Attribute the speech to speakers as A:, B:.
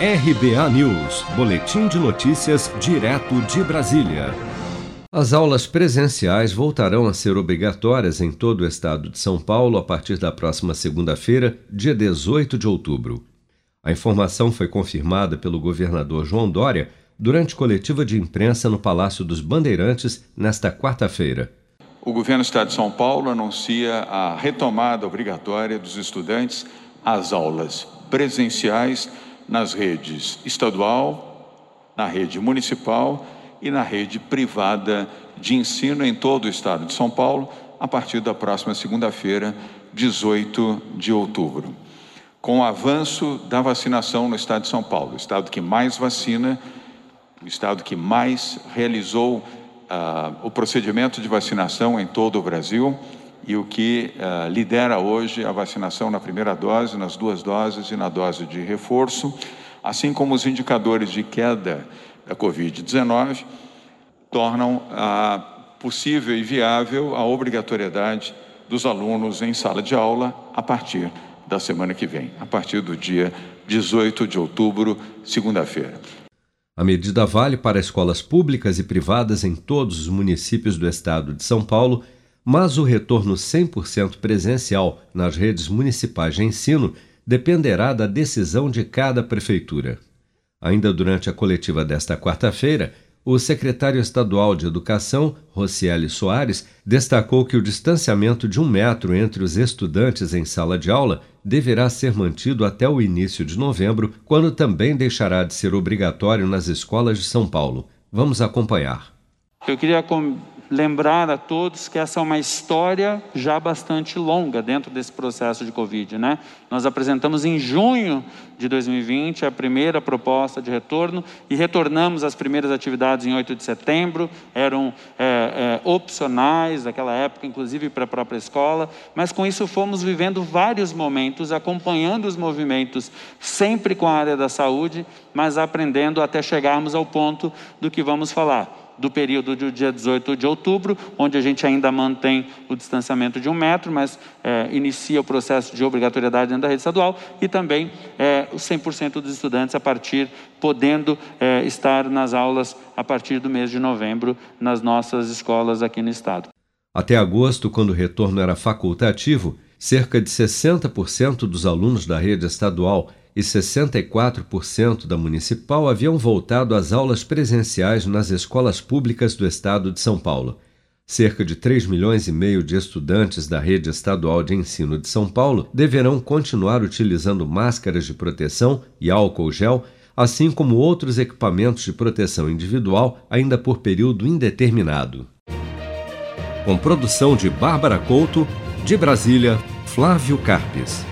A: RBA News, Boletim de Notícias, direto de Brasília. As aulas presenciais voltarão a ser obrigatórias em todo o estado de São Paulo a partir da próxima segunda-feira, dia 18 de outubro. A informação foi confirmada pelo governador João Dória durante coletiva de imprensa no Palácio dos Bandeirantes nesta quarta-feira.
B: O governo do estado de São Paulo anuncia a retomada obrigatória dos estudantes às aulas presenciais nas redes estadual, na rede municipal e na rede privada de ensino em todo o estado de São Paulo, a partir da próxima segunda-feira, 18 de outubro. Com o avanço da vacinação no estado de São Paulo, o estado que mais vacina, o estado que mais realizou uh, o procedimento de vacinação em todo o Brasil e o que uh, lidera hoje a vacinação na primeira dose, nas duas doses e na dose de reforço, assim como os indicadores de queda da Covid-19, tornam uh, possível e viável a obrigatoriedade dos alunos em sala de aula a partir da semana que vem, a partir do dia 18 de outubro, segunda-feira.
A: A medida vale para escolas públicas e privadas em todos os municípios do estado de São Paulo mas o retorno 100% presencial nas redes municipais de ensino dependerá da decisão de cada prefeitura. Ainda durante a coletiva desta quarta-feira, o secretário estadual de Educação, Rocieli Soares, destacou que o distanciamento de um metro entre os estudantes em sala de aula deverá ser mantido até o início de novembro, quando também deixará de ser obrigatório nas escolas de São Paulo. Vamos acompanhar.
C: Eu queria lembrar a todos que essa é uma história já bastante longa dentro desse processo de Covid. Né? Nós apresentamos em junho de 2020 a primeira proposta de retorno e retornamos as primeiras atividades em 8 de setembro, eram é, é, opcionais naquela época, inclusive para a própria escola, mas com isso fomos vivendo vários momentos, acompanhando os movimentos, sempre com a área da saúde, mas aprendendo até chegarmos ao ponto do que vamos falar do período do dia 18 de outubro, onde a gente ainda mantém o distanciamento de um metro, mas é, inicia o processo de obrigatoriedade dentro da rede estadual e também é, os 100% dos estudantes a partir, podendo é, estar nas aulas a partir do mês de novembro nas nossas escolas aqui no estado.
A: Até agosto, quando o retorno era facultativo, cerca de 60% dos alunos da rede estadual e 64% da municipal haviam voltado às aulas presenciais nas escolas públicas do estado de São Paulo. Cerca de 3 milhões e meio de estudantes da rede estadual de ensino de São Paulo deverão continuar utilizando máscaras de proteção e álcool gel, assim como outros equipamentos de proteção individual, ainda por período indeterminado. Com produção de Bárbara Couto, de Brasília, Flávio Carpes.